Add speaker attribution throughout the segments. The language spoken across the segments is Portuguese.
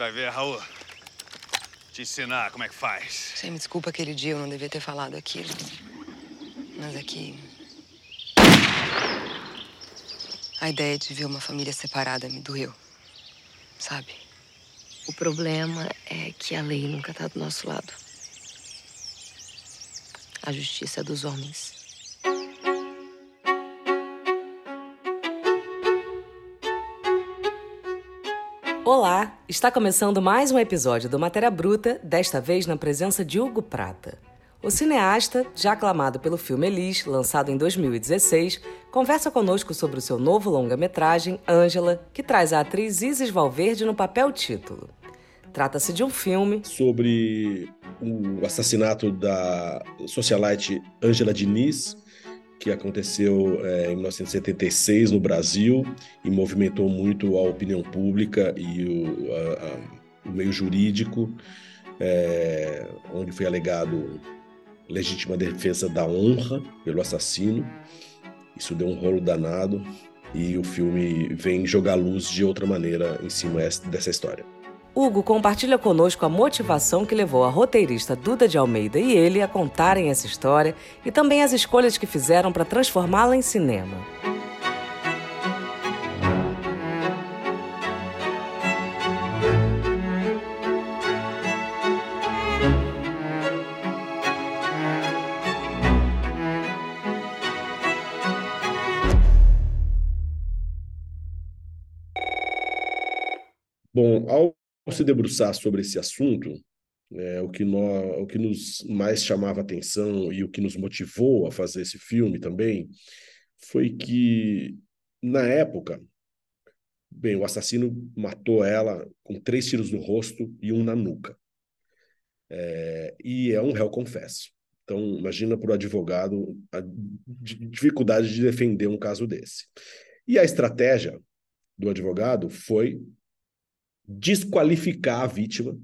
Speaker 1: vai ver, Raul. Te ensinar como é que faz.
Speaker 2: Você me desculpa aquele dia, eu não devia ter falado aquilo. Mas aqui. A ideia de ver uma família separada me doeu. Sabe?
Speaker 3: O problema é que a lei nunca tá do nosso lado. A justiça é dos homens.
Speaker 4: Olá, está começando mais um episódio do Matéria Bruta, desta vez na presença de Hugo Prata. O cineasta, já aclamado pelo filme Elis, lançado em 2016, conversa conosco sobre o seu novo longa-metragem, Ângela, que traz a atriz Isis Valverde no papel título. Trata-se de um filme
Speaker 5: sobre o assassinato da socialite Ângela Diniz, que aconteceu é, em 1976 no Brasil e movimentou muito a opinião pública e o, a, a, o meio jurídico, é, onde foi alegado legítima defesa da honra pelo assassino. Isso deu um rolo danado e o filme vem jogar luz de outra maneira em cima dessa história.
Speaker 4: Hugo compartilha conosco a motivação que levou a roteirista Duda de Almeida e ele a contarem essa história e também as escolhas que fizeram para transformá-la em cinema.
Speaker 5: Se debruçar sobre esse assunto, é, o, que nós, o que nos mais chamava atenção e o que nos motivou a fazer esse filme também foi que, na época, bem, o assassino matou ela com três tiros no rosto e um na nuca. É, e é um réu confesso. Então, imagina para o advogado a dificuldade de defender um caso desse. E a estratégia do advogado foi desqualificar a vítima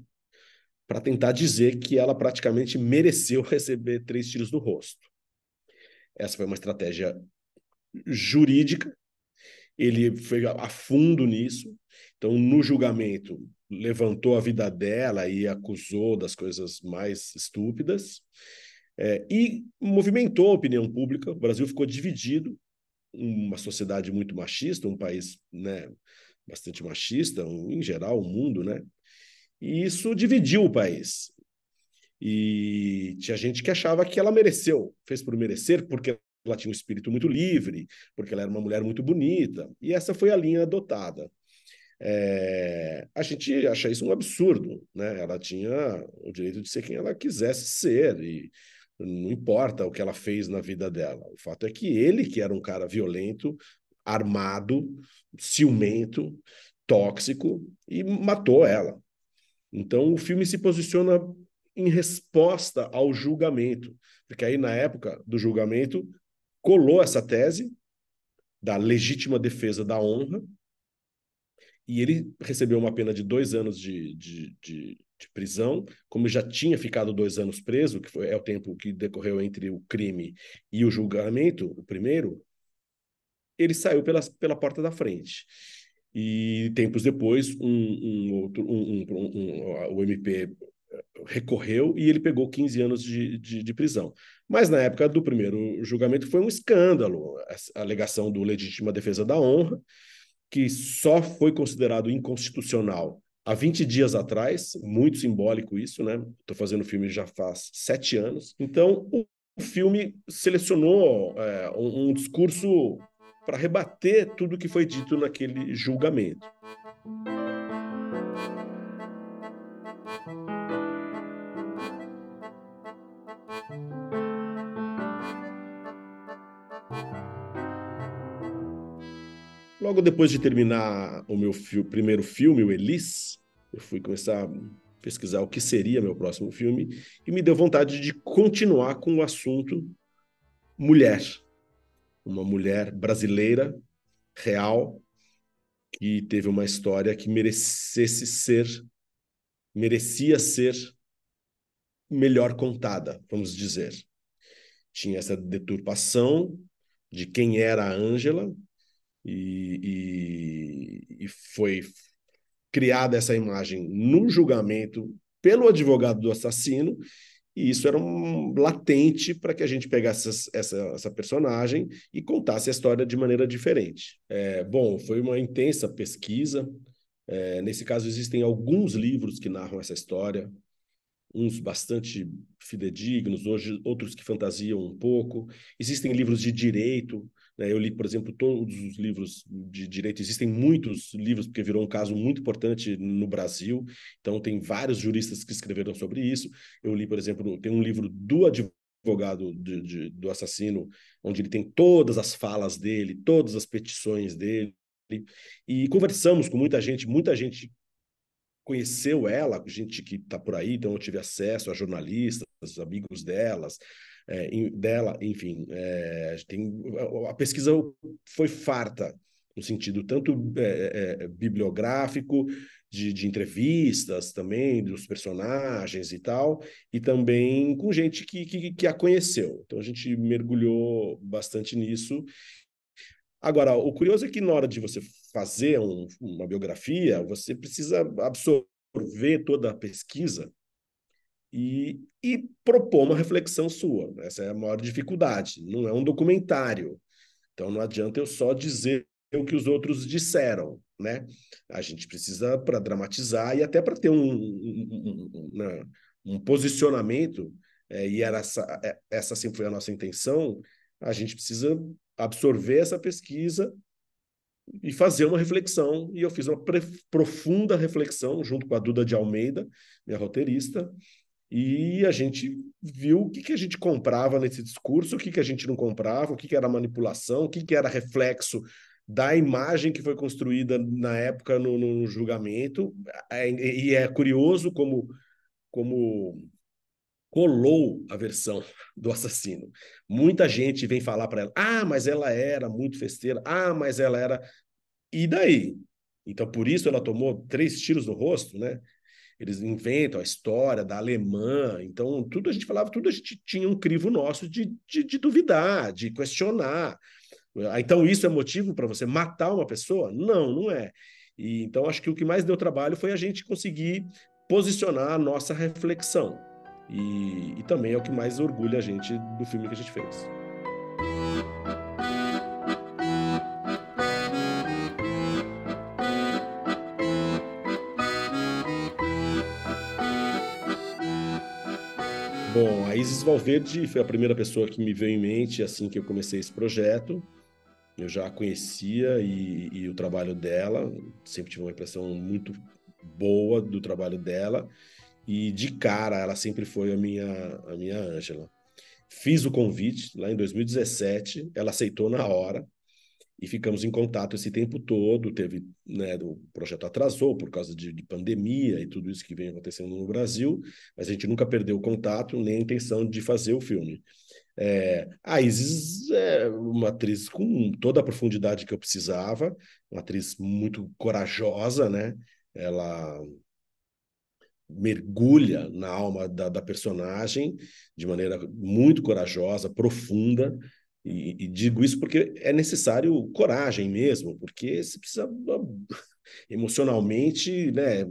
Speaker 5: para tentar dizer que ela praticamente mereceu receber três tiros no rosto. Essa foi uma estratégia jurídica. Ele foi a fundo nisso. Então, no julgamento, levantou a vida dela e acusou das coisas mais estúpidas. É, e movimentou a opinião pública. O Brasil ficou dividido, uma sociedade muito machista, um país né, bastante machista, em geral, o mundo, né? E isso dividiu o país. E tinha gente que achava que ela mereceu, fez por merecer, porque ela tinha um espírito muito livre, porque ela era uma mulher muito bonita. E essa foi a linha adotada. É, a gente acha isso um absurdo, né? Ela tinha o direito de ser quem ela quisesse ser e não importa o que ela fez na vida dela. O fato é que ele, que era um cara violento, armado, ciumento, tóxico e matou ela. Então o filme se posiciona em resposta ao julgamento, porque aí na época do julgamento colou essa tese da legítima defesa da honra e ele recebeu uma pena de dois anos de, de, de, de prisão, como já tinha ficado dois anos preso, que foi, é o tempo que decorreu entre o crime e o julgamento, o primeiro, ele saiu pela, pela porta da frente. E tempos depois, um, um outro, um, um, o MP recorreu e ele pegou 15 anos de, de, de, prisão. Mas na época do primeiro julgamento foi um escândalo a alegação do legítima defesa da honra, que só foi considerado inconstitucional há 20 dias atrás, muito simbólico isso, né? Estou fazendo o filme já faz sete anos. Então, o filme selecionou é, um, um discurso para rebater tudo o que foi dito naquele julgamento. Logo depois de terminar o meu primeiro filme, o Elis, eu fui começar a pesquisar o que seria meu próximo filme e me deu vontade de continuar com o assunto mulher uma mulher brasileira, real, que teve uma história que merecesse ser, merecia ser melhor contada, vamos dizer. Tinha essa deturpação de quem era a Ângela e, e, e foi criada essa imagem no julgamento pelo advogado do assassino, e isso era um latente para que a gente pegasse essa, essa, essa, personagem e contasse a história de maneira diferente. É, bom, foi uma intensa pesquisa. É, nesse caso, existem alguns livros que narram essa história, uns bastante fidedignos, hoje outros que fantasiam um pouco. Existem livros de direito? Eu li, por exemplo, todos os livros de direito. Existem muitos livros, porque virou um caso muito importante no Brasil. Então, tem vários juristas que escreveram sobre isso. Eu li, por exemplo, tem um livro do advogado de, de, do assassino, onde ele tem todas as falas dele, todas as petições dele. E conversamos com muita gente, muita gente conheceu ela, gente que está por aí, então eu tive acesso a jornalistas, amigos delas, é, dela, enfim, é, tem, a pesquisa foi farta, no sentido tanto é, é, bibliográfico, de, de, entrevistas também, dos personagens e tal, e também com gente que, que, que a conheceu. Então a gente mergulhou bastante nisso. Agora, o curioso é que na hora de você fazer um, uma biografia, você precisa absorver toda a pesquisa e, e propor uma reflexão sua. Essa é a maior dificuldade. Não é um documentário. Então não adianta eu só dizer o que os outros disseram, né? A gente precisa para dramatizar e até para ter um, um, um, né, um posicionamento é, e era essa, é, essa sempre foi a nossa intenção. A gente precisa absorver essa pesquisa e fazer uma reflexão. E eu fiz uma profunda reflexão junto com a Duda de Almeida, minha roteirista, e a gente viu o que, que a gente comprava nesse discurso, o que, que a gente não comprava, o que, que era manipulação, o que, que era reflexo da imagem que foi construída na época no, no julgamento. É, e é curioso como, como colou a versão do assassino. Muita gente vem falar para ela: ah, mas ela era muito festeira, ah, mas ela era. E daí? Então, por isso ela tomou três tiros no rosto, né? Eles inventam a história da alemã, então tudo a gente falava, tudo a gente tinha um crivo nosso de, de, de duvidar, de questionar. Então isso é motivo para você matar uma pessoa? Não, não é. E, então acho que o que mais deu trabalho foi a gente conseguir posicionar a nossa reflexão. E, e também é o que mais orgulha a gente do filme que a gente fez. Valverde foi a primeira pessoa que me veio em mente assim que eu comecei esse projeto. Eu já a conhecia e, e o trabalho dela, sempre tive uma impressão muito boa do trabalho dela e de cara ela sempre foi a minha a minha Ângela. Fiz o convite lá em 2017, ela aceitou na hora e ficamos em contato esse tempo todo. Teve, né, o projeto atrasou por causa de, de, pandemia e tudo isso que vem acontecendo no Brasil, mas a gente nunca perdeu o contato nem a intenção de fazer o filme. É, a Isis é uma atriz com toda a profundidade que eu precisava, uma atriz muito corajosa, né? Ela mergulha na alma da, da personagem de maneira muito corajosa, profunda. E, e, digo isso porque é necessário coragem mesmo, porque você precisa emocionalmente né,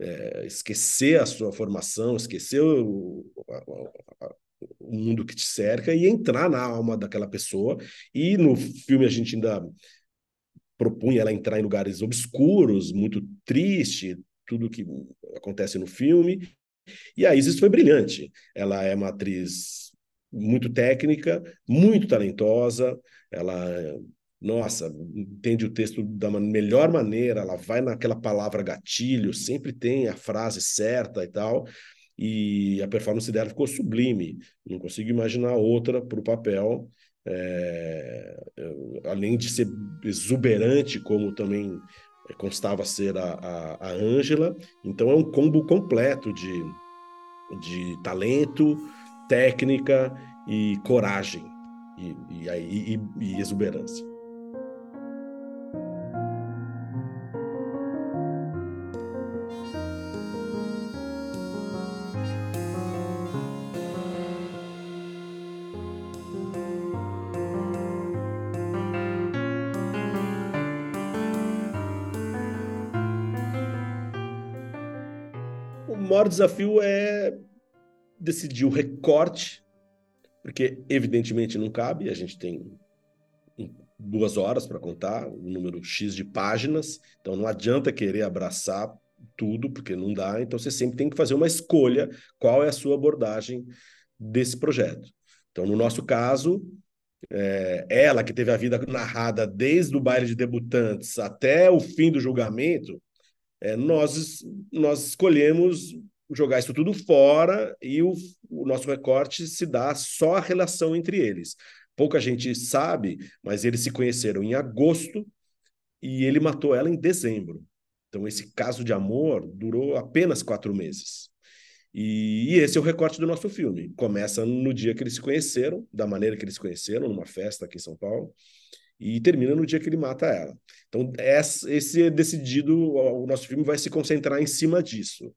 Speaker 5: é, esquecer a sua formação, esquecer o, a, a, o mundo que te cerca e entrar na alma daquela pessoa. E no filme a gente ainda propunha ela entrar em lugares obscuros, muito triste, tudo que acontece no filme. E a Isis foi brilhante. Ela é uma atriz muito técnica, muito talentosa, ela, nossa, entende o texto da melhor maneira, ela vai naquela palavra gatilho, sempre tem a frase certa e tal, e a performance dela ficou sublime, não consigo imaginar outra para o papel, é, além de ser exuberante, como também constava ser a Ângela, então é um combo completo de, de talento, técnica e coragem e, e, e, e exuberância. maior desafio é decidir o recorte, porque evidentemente não cabe, a gente tem duas horas para contar, o um número X de páginas, então não adianta querer abraçar tudo, porque não dá, então você sempre tem que fazer uma escolha, qual é a sua abordagem desse projeto. Então, no nosso caso, é, ela que teve a vida narrada desde o baile de debutantes até o fim do julgamento, é, nós, nós escolhemos jogar isso tudo fora e o, o nosso recorte se dá só a relação entre eles. Pouca gente sabe, mas eles se conheceram em agosto e ele matou ela em dezembro. Então, esse caso de amor durou apenas quatro meses. E, esse é o recorte do nosso filme. Começa no dia que eles se conheceram, da maneira que eles se conheceram, numa festa aqui em São Paulo, e termina no dia que ele mata ela. Então, esse é decidido, o nosso filme vai se concentrar em cima disso.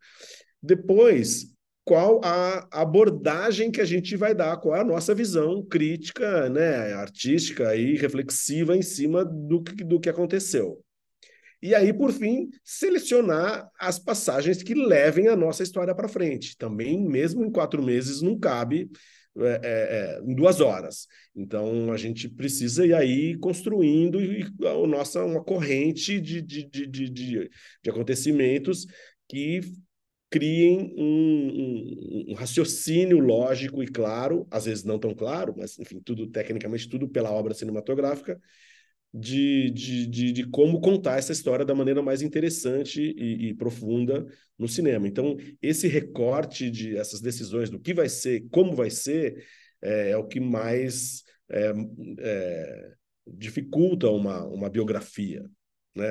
Speaker 5: Depois, qual a abordagem que a gente vai dar, qual é a nossa visão crítica, né, artística e reflexiva em cima do que, do que aconteceu. E aí, por fim, selecionar as passagens que levem a nossa história para frente. Também, mesmo em quatro meses, não cabe é, é, é, em duas horas. Então, a gente precisa ir aí construindo a nossa, uma corrente de, de, de, de, de, de acontecimentos que criem um, um, um, raciocínio lógico e claro, às vezes não tão claro, mas enfim, tudo tecnicamente tudo pela obra cinematográfica, de, de, de, de, como contar essa história da maneira mais interessante e, e, profunda no cinema. Então, esse recorte de essas decisões do que vai ser, como vai ser, é, é o que mais é, é, dificulta uma, uma biografia. Né?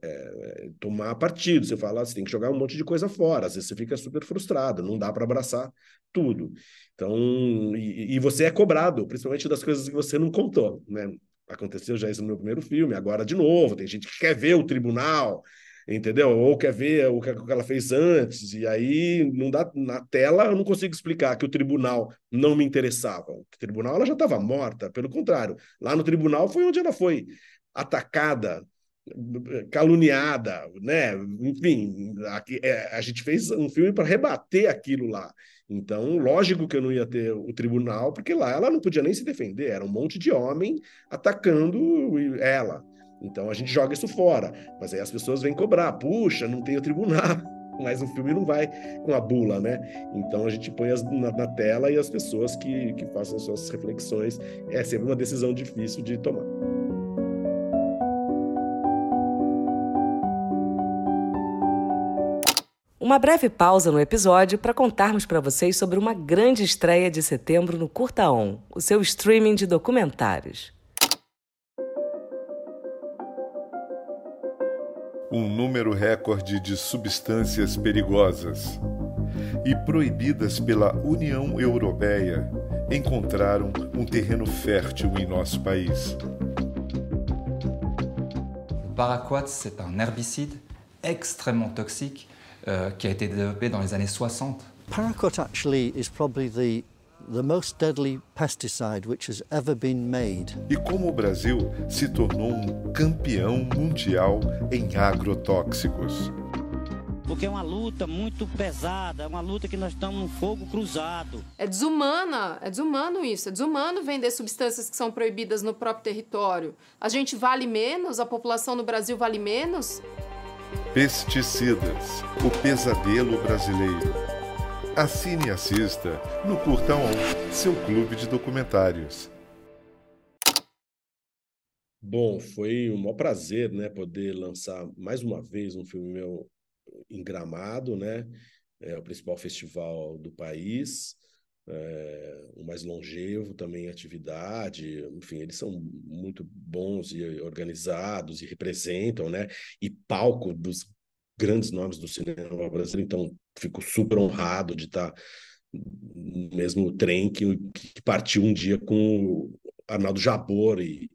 Speaker 5: É, é, tomar partido, você fala, você tem que jogar um monte de coisa fora, às vezes você fica super frustrado, não dá para abraçar tudo. Então, e, e, você é cobrado, principalmente das coisas que você não contou, né? Aconteceu já isso no meu primeiro filme, agora de novo. Tem gente que quer ver o tribunal, entendeu? Ou quer ver o que ela fez antes, e aí não dá na tela eu não consigo explicar que o tribunal não me interessava. O tribunal ela já estava morta, pelo contrário. Lá no tribunal foi onde ela foi atacada, caluniada, né? Enfim, aqui, é, a gente fez um filme para rebater aquilo lá. Então, lógico que eu não ia ter o tribunal, porque lá ela não podia nem se defender, era um monte de homem atacando ela. Então a gente joga isso fora. Mas aí as pessoas vêm cobrar, puxa, não tem o tribunal. Mas o filme não vai com a bula, né? Então a gente põe as, na, na, tela e as pessoas que, que façam suas reflexões. É sempre uma decisão difícil de tomar.
Speaker 4: Uma breve pausa no episódio para contarmos para vocês sobre uma grande estreia de setembro no Curta On, o seu streaming de documentários.
Speaker 6: Um número recorde de substâncias perigosas e proibidas pela União Europeia encontraram um terreno fértil em nosso país.
Speaker 7: O paraquat, c'est un herbicide extrêmement toxique euh, qui a été développé dans les années 60.
Speaker 8: Paraquat actually is probably the the most deadly pesticide which has ever been made.
Speaker 6: E como o Brasil se tornou um campeão mundial em agrotóxicos.
Speaker 9: Porque é uma luta muito pesada, é uma luta que nós estamos no fogo cruzado.
Speaker 10: É desumana, é desumano isso, é desumano vender substâncias que são proibidas no próprio território. A gente vale menos, a população no Brasil vale menos.
Speaker 6: Pesticidas, o pesadelo brasileiro. Assine e assista no Curta On, seu clube de documentários.
Speaker 5: Bom, foi um maior prazer, né, poder lançar mais uma vez um filme meu em Gramado, né? É o principal festival do país é, o mais longevo também em atividade, enfim, eles são muito bons e organizados e representam, né? E palco dos grandes nomes do cinema brasileiro, então fico super honrado de estar no mesmo trem que, que partiu um dia com Arnaldo Jabor e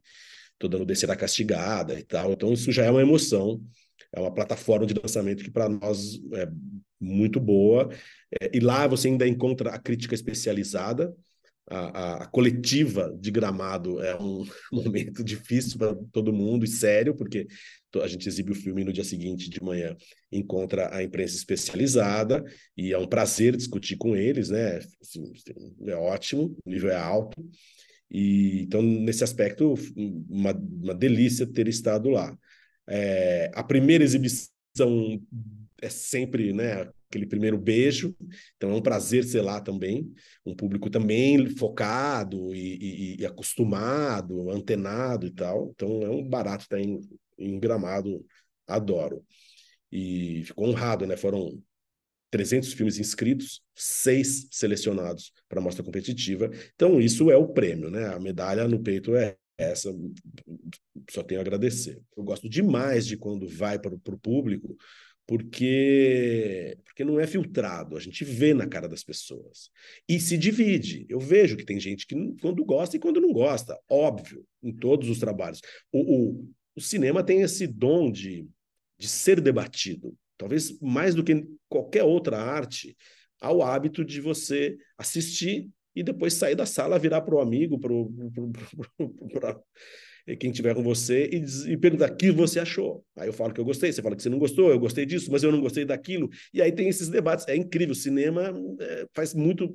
Speaker 5: tô dando Descer a Castigada e tal, então isso já é uma emoção, é uma plataforma de lançamento que para nós é muito boa. É, e lá você ainda encontra a crítica especializada, a, a, coletiva de Gramado é um momento difícil para todo mundo e sério, porque a gente exibe o filme no dia seguinte de manhã encontra a imprensa especializada e é um prazer discutir com eles, né? Assim, é ótimo, o nível é alto. E então nesse aspecto uma, uma delícia ter estado lá. É, a primeira exibição é sempre, né, aquele primeiro beijo. Então é um prazer ser lá também, um público também focado e, e, e acostumado, antenado e tal. Então é um barato estar em, em Gramado, adoro. E ficou honrado, né? Foram 300 filmes inscritos, seis selecionados para a mostra competitiva. Então isso é o prêmio, né? A medalha no peito é essa. Só tenho a agradecer. Eu gosto demais de quando vai para o público porque porque não é filtrado, a gente vê na cara das pessoas. E se divide. Eu vejo que tem gente que quando gosta e quando não gosta, óbvio, em todos os trabalhos. O, o, o cinema tem esse dom de, de ser debatido. Talvez mais do que qualquer outra arte, há o hábito de você assistir e depois sair da sala, virar para o amigo, para quem tiver com você e, e perguntar o que você achou. Aí eu falo que eu gostei, você fala que você não gostou, eu gostei disso, mas eu não gostei daquilo. E aí tem esses debates. É incrível, o cinema é, faz muito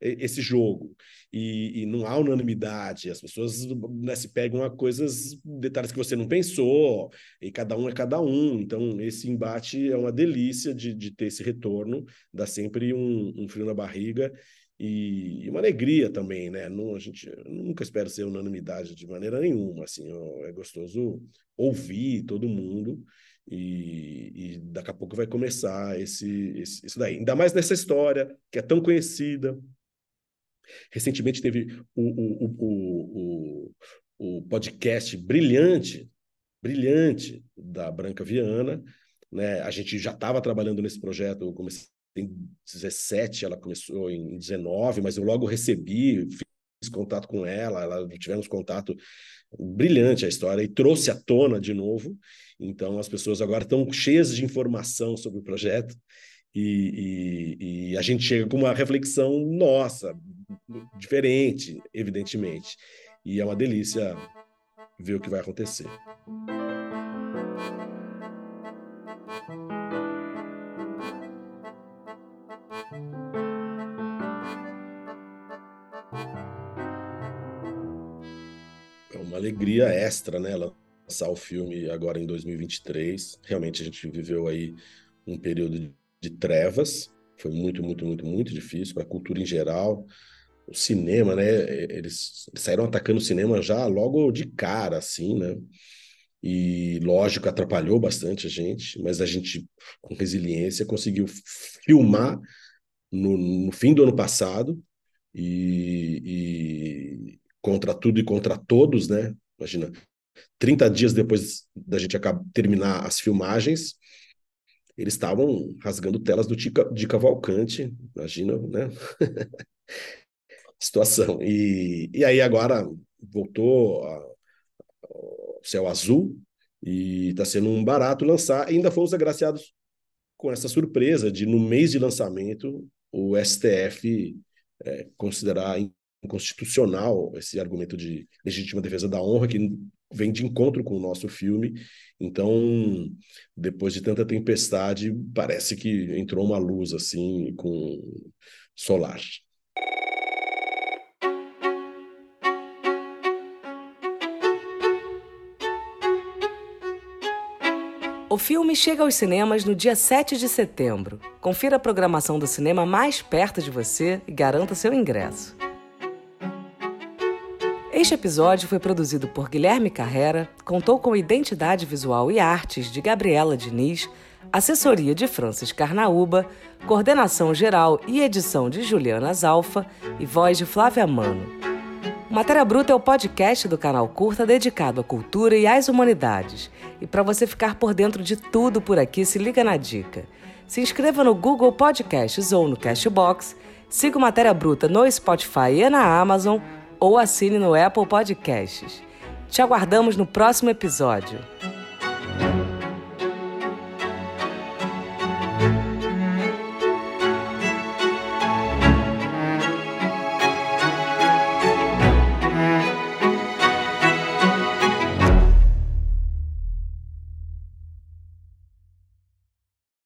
Speaker 5: é, esse jogo. E, e, não há unanimidade, as pessoas né, se pegam a coisas, detalhes que você não pensou, e cada um é cada um. Então, esse embate é uma delícia de, de ter esse retorno, dá sempre um, um frio na barriga e, uma alegria também, né? Não, a gente nunca espera ser unanimidade de maneira nenhuma, assim, é gostoso ouvir todo mundo e, e, daqui a pouco vai começar esse, esse, isso daí. Ainda mais nessa história que é tão conhecida. Recentemente teve o, o, o, o, o podcast brilhante, brilhante da Branca Viana, né? A gente já estava trabalhando nesse projeto, eu comecei em 17, ela começou em 19, mas eu logo recebi, fiz contato com ela, ela tivemos contato brilhante a história e trouxe à tona de novo. Então as pessoas agora estão cheias de informação sobre o projeto e, e, e a gente chega com uma reflexão nossa, diferente, evidentemente. E é uma delícia ver o que vai acontecer. Alegria extra, né? Lançar o filme agora em 2023. Realmente a gente viveu aí um período de trevas. Foi muito, muito, muito, muito difícil para a cultura em geral. O cinema, né? Eles saíram atacando o cinema já logo de cara, assim, né? E, lógico, atrapalhou bastante a gente, mas a gente, com resiliência, conseguiu filmar no, no fim do ano passado e, contra tudo e contra todos, né? Imagina, 30 dias depois da gente acabar, terminar as filmagens, eles estavam rasgando telas do Tica, de Cavalcante, imagina, né? Situação. E, e aí agora voltou o Céu Azul e está sendo um barato lançar. E ainda fomos agraciados com essa surpresa de, no mês de lançamento, o STF é, considerar inconstitucional esse argumento de legítima defesa da honra que vem de encontro com o nosso filme. Então, depois de tanta tempestade, parece que entrou uma luz assim com solar.
Speaker 4: O filme chega aos cinemas no dia 7 de setembro. Confira a programação do cinema mais perto de você e garanta seu ingresso. Este episódio foi produzido por Guilherme Carrera, contou com identidade visual e artes de Gabriela Diniz, assessoria de Francis Carnaúba, coordenação geral e edição de Juliana Zalfa e voz de Flávia Mano. Matéria Bruta é o podcast do canal Curta dedicado à cultura e às humanidades. E para você ficar por dentro de tudo por aqui, se liga na dica. Se inscreva no Google Podcasts ou no Castbox, siga Matéria Bruta no Spotify e na Amazon ou assine no Apple Podcasts. Te aguardamos no próximo episódio.